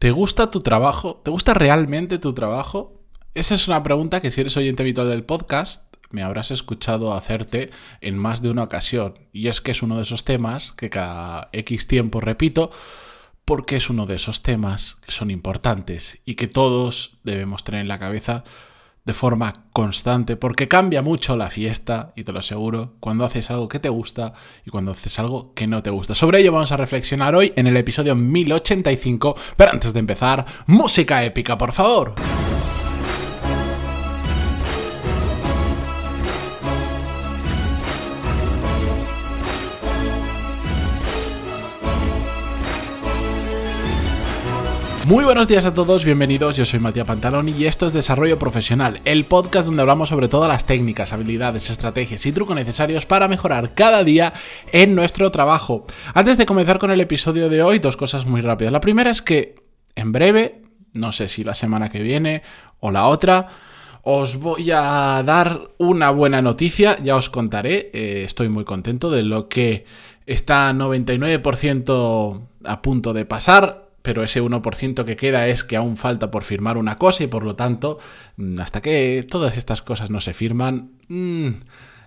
¿Te gusta tu trabajo? ¿Te gusta realmente tu trabajo? Esa es una pregunta que si eres oyente habitual del podcast me habrás escuchado hacerte en más de una ocasión. Y es que es uno de esos temas que cada X tiempo repito porque es uno de esos temas que son importantes y que todos debemos tener en la cabeza de forma constante, porque cambia mucho la fiesta, y te lo aseguro, cuando haces algo que te gusta y cuando haces algo que no te gusta. Sobre ello vamos a reflexionar hoy en el episodio 1085, pero antes de empezar, música épica, por favor. Muy buenos días a todos, bienvenidos, yo soy Matías Pantaloni y esto es Desarrollo Profesional, el podcast donde hablamos sobre todas las técnicas, habilidades, estrategias y trucos necesarios para mejorar cada día en nuestro trabajo. Antes de comenzar con el episodio de hoy, dos cosas muy rápidas. La primera es que en breve, no sé si la semana que viene o la otra, os voy a dar una buena noticia, ya os contaré, eh, estoy muy contento de lo que está 99% a punto de pasar pero ese 1% que queda es que aún falta por firmar una cosa y por lo tanto, mm, hasta que todas estas cosas no se firman, mm,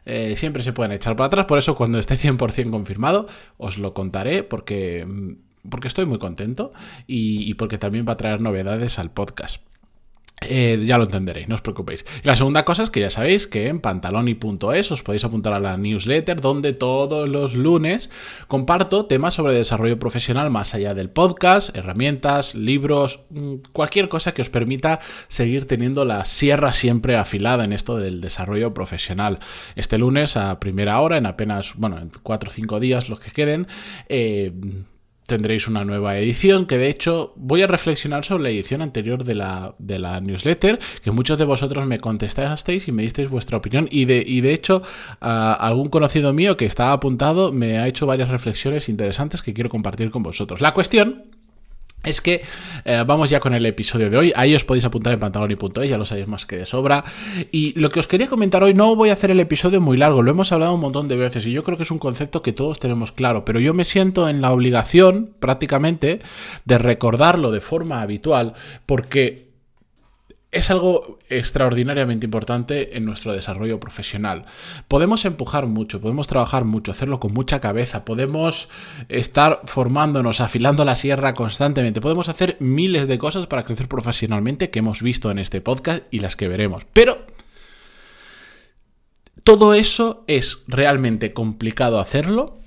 eh, siempre se pueden echar para atrás. Por eso cuando esté 100% confirmado, os lo contaré porque, mm, porque estoy muy contento y, y porque también va a traer novedades al podcast. Eh, ya lo entenderéis, no os preocupéis. La segunda cosa es que ya sabéis que en pantaloni.es os podéis apuntar a la newsletter donde todos los lunes comparto temas sobre desarrollo profesional más allá del podcast, herramientas, libros, mm, cualquier cosa que os permita seguir teniendo la sierra siempre afilada en esto del desarrollo profesional. Este lunes a primera hora, en apenas, bueno, en cuatro o cinco días los que queden, eh, tendréis una nueva edición, que de hecho voy a reflexionar sobre la edición anterior de la, de la newsletter, que muchos de vosotros me contestasteis y me disteis vuestra opinión, y de, y de hecho algún conocido mío que estaba apuntado me ha hecho varias reflexiones interesantes que quiero compartir con vosotros. La cuestión es que eh, vamos ya con el episodio de hoy. Ahí os podéis apuntar en pantaloni.es, ya lo sabéis más que de sobra. Y lo que os quería comentar hoy, no voy a hacer el episodio muy largo, lo hemos hablado un montón de veces y yo creo que es un concepto que todos tenemos claro, pero yo me siento en la obligación prácticamente de recordarlo de forma habitual porque es algo extraordinariamente importante en nuestro desarrollo profesional. Podemos empujar mucho, podemos trabajar mucho, hacerlo con mucha cabeza, podemos estar formándonos, afilando la sierra constantemente, podemos hacer miles de cosas para crecer profesionalmente que hemos visto en este podcast y las que veremos. Pero todo eso es realmente complicado hacerlo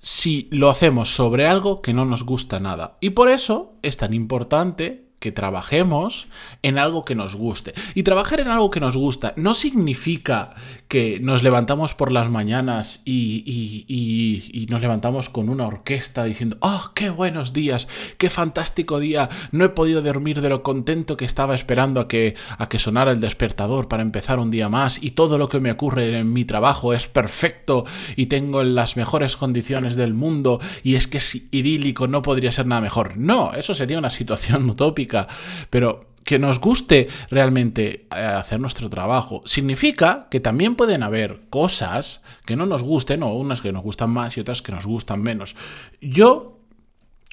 si lo hacemos sobre algo que no nos gusta nada. Y por eso es tan importante que trabajemos en algo que nos guste. Y trabajar en algo que nos gusta no significa que nos levantamos por las mañanas y, nos levantamos con una orquesta diciendo, ¡oh, qué buenos días! ¡Qué fantástico día! No he podido dormir de lo contento que estaba esperando a que, a que sonara el despertador para empezar un día más y todo lo que me ocurre en mi trabajo es perfecto y tengo las mejores condiciones del mundo y es que es idílico, no podría ser nada mejor. No, eso sería una situación utópica pero que nos guste realmente eh, hacer nuestro trabajo significa que también pueden haber cosas que no nos gusten o unas que nos gustan más y otras que nos gustan menos. Yo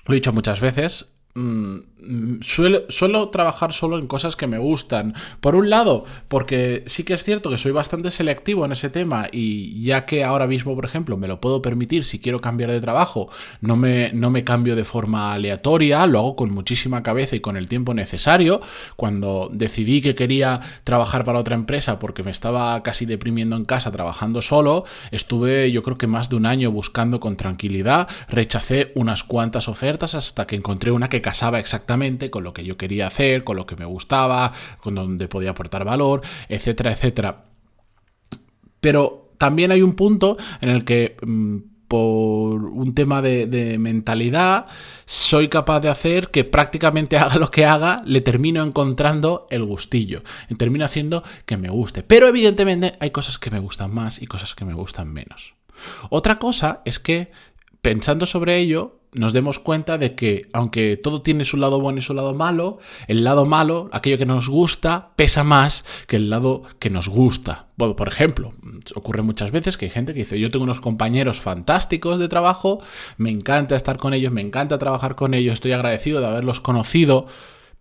lo he dicho muchas veces, Mm, suelo, trabajar solo en cosas que me gustan. Por un lado, porque sí que es cierto que soy bastante selectivo en ese tema y ya que ahora mismo, por ejemplo, me lo puedo permitir si quiero cambiar de trabajo, no me, no me cambio de forma aleatoria, lo hago con muchísima cabeza y con el tiempo necesario. Cuando decidí que quería trabajar para otra empresa porque me estaba casi deprimiendo en casa trabajando solo, estuve yo creo que más de un año buscando con tranquilidad, rechacé unas cuantas ofertas hasta que encontré una que casaba exactamente con lo que yo quería hacer, con lo que me gustaba, con donde podía aportar valor, etcétera, etcétera. Pero también hay un punto en el que mm, por un tema de, mentalidad, soy capaz de hacer que prácticamente haga lo que haga, le termino encontrando el gustillo. Termino haciendo que me guste. Pero evidentemente hay cosas que me gustan más y cosas que me gustan menos. Otra cosa es que, pensando sobre ello, nos demos cuenta de que aunque todo tiene su lado bueno y su lado malo, el lado malo, aquello que nos gusta, pesa más que el lado que nos gusta. Por ejemplo, ocurre muchas veces que hay gente que dice, yo tengo unos compañeros fantásticos de trabajo, me encanta estar con ellos, me encanta trabajar con ellos, estoy agradecido de haberlos conocido,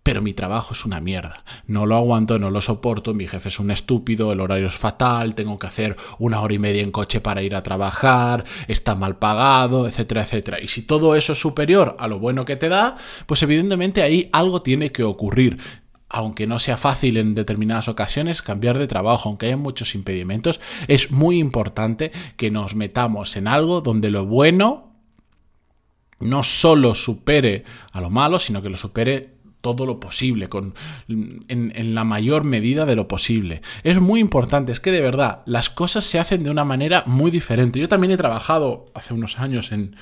pero mi trabajo es una mierda. No lo aguanto, no lo soporto, mi jefe es un estúpido, el horario es fatal, tengo que hacer una hora y media en coche para ir a trabajar, está mal pagado, etcétera, etcétera. Y si todo eso es superior a lo bueno que te da, pues evidentemente ahí algo tiene que ocurrir aunque no sea fácil en determinadas ocasiones cambiar de trabajo, aunque haya muchos impedimentos, es muy importante que nos metamos en algo donde lo bueno no solo supere a lo malo, sino que lo supere todo lo posible, con, en, la mayor medida de lo posible. Es muy importante, es que de verdad las cosas se hacen de una manera muy diferente. Yo también he trabajado hace unos años en,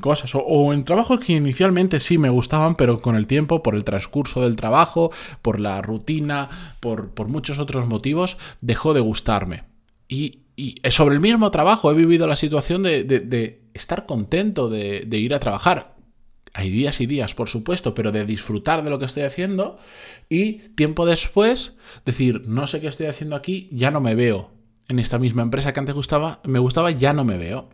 cosas o, en trabajos que inicialmente sí me gustaban, pero con el tiempo, por el transcurso del trabajo, por la rutina, por, muchos otros motivos, dejó de gustarme. Y, sobre el mismo trabajo he vivido la situación de, estar contento de, de ir a trabajar hay días y días, por supuesto, pero de disfrutar de lo que estoy haciendo y tiempo después decir, no sé qué estoy haciendo aquí, ya no me veo. En esta misma empresa que antes gustaba, me gustaba, ya no me veo.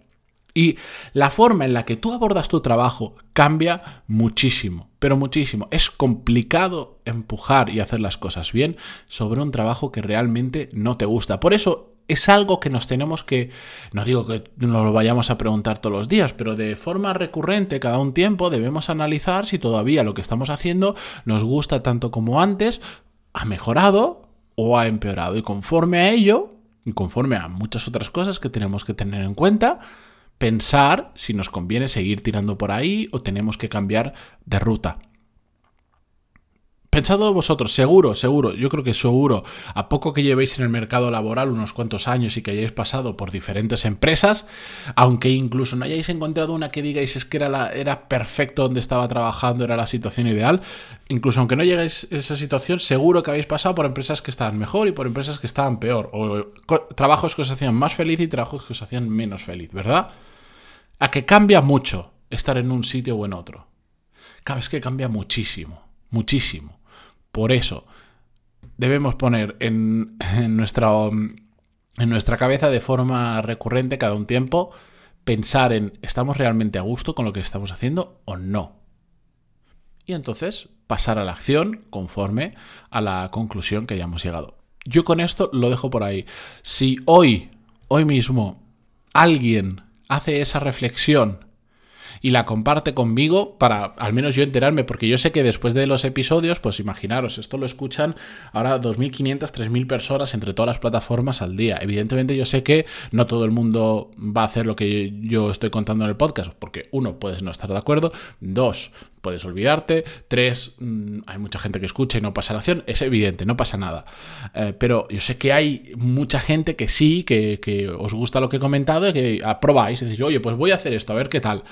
Y la forma en la que tú abordas tu trabajo cambia muchísimo, pero muchísimo. Es complicado empujar y hacer las cosas bien sobre un trabajo que realmente no te gusta. Por eso es algo que nos tenemos que, no digo que nos lo vayamos a preguntar todos los días, pero de forma recurrente, cada un tiempo, debemos analizar si todavía lo que estamos haciendo nos gusta tanto como antes, ha mejorado o ha empeorado. Y conforme a ello, y conforme a muchas otras cosas que tenemos que tener en cuenta, pensar si nos conviene seguir tirando por ahí o tenemos que cambiar de ruta. Pensadlo vosotros, seguro, seguro, yo creo que seguro, a poco que llevéis en el mercado laboral unos cuantos años y que hayáis pasado por diferentes empresas, aunque incluso no hayáis encontrado una que digáis es que era, la, era perfecto donde estaba trabajando, era la situación ideal, incluso aunque no lleguéis a esa situación, seguro que habéis pasado por empresas que estaban mejor y por empresas que estaban peor, o trabajos que os hacían más feliz y trabajos que os hacían menos feliz, ¿verdad? A que cambia mucho estar en un sitio o en otro. Cada que cambia muchísimo, muchísimo. Por eso debemos poner en, nuestra, en nuestra cabeza de forma recurrente cada un tiempo pensar en ¿estamos realmente a gusto con lo que estamos haciendo o no? Y entonces pasar a la acción conforme a la conclusión que hayamos llegado. Yo con esto lo dejo por ahí. Si hoy, hoy mismo, alguien hace esa reflexión y la comparte conmigo para al menos yo enterarme, porque yo sé que después de los episodios, pues imaginaros, esto lo escuchan ahora 2.500, 3.000 personas entre todas las plataformas al día. Evidentemente yo sé que no todo el mundo va a hacer lo que yo estoy contando en el podcast, porque uno, puedes no estar de acuerdo, dos, puedes olvidarte. Tres, mm, hay mucha gente que escucha y no pasa la acción. Es evidente, no pasa nada. Eh, pero yo sé que hay mucha gente que sí, que, os gusta lo que he comentado y que aprobáis. Y decís, oye, pues voy a hacer esto, a ver qué tal.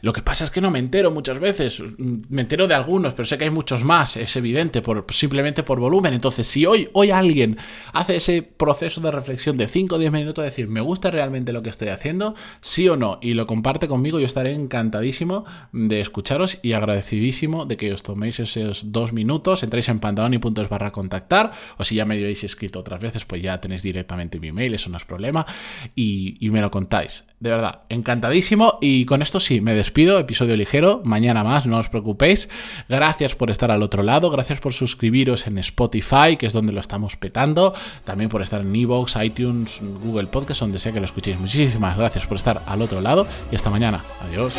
Lo que pasa es que no me entero muchas veces. Me entero de algunos, pero sé que hay muchos más. Es evidente, por, simplemente por volumen. Entonces, si hoy, hoy alguien hace ese proceso de reflexión de 5 o 10 minutos, decir, ¿me gusta realmente lo que estoy haciendo? Sí o no. Y lo comparte conmigo, yo estaré encantadísimo de escucharos y agradecer agradecidísimo de que os toméis esos dos minutos, entréis en pantaloni.es barra contactar, o si ya me habéis escrito otras veces, pues ya tenéis directamente mi email, eso no es problema, y, me lo contáis. De verdad, encantadísimo, y con esto sí, me despido, episodio ligero, mañana más, no os preocupéis. Gracias por estar al otro lado, gracias por suscribiros en Spotify, que es donde lo estamos petando, también por estar en Evox, iTunes, Google Podcast, donde sea que lo escuchéis. Muchísimas gracias por estar al otro lado, y hasta mañana. Adiós.